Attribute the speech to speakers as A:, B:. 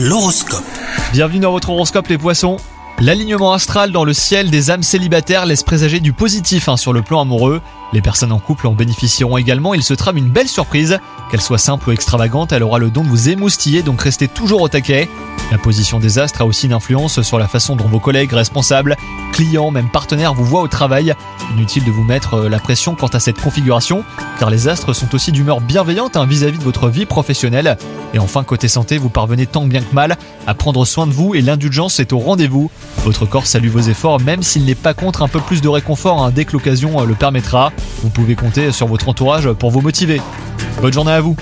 A: L'horoscope.
B: Bienvenue dans votre horoscope les poissons. L'alignement astral dans le ciel des âmes célibataires laisse présager du positif hein, sur le plan amoureux. Les personnes en couple en bénéficieront également, il se trame une belle surprise. Qu'elle soit simple ou extravagante, elle aura le don de vous émoustiller, donc restez toujours au taquet. La position des astres a aussi une influence sur la façon dont vos collègues, responsables, clients, même partenaires vous voient au travail. Inutile de vous mettre euh, la pression quant à cette configuration, car les astres sont aussi d'humeur bienveillante hein, vis-à-vis de votre vie professionnelle. Et enfin, côté santé, vous parvenez tant bien que mal à prendre soin de vous et l'indulgence est au rendez-vous. Votre corps salue vos efforts, même s'il n'est pas contre un peu plus de réconfort hein, dès que l'occasion euh, le permettra. Vous pouvez compter sur votre entourage pour vous motiver. Bonne journée à vous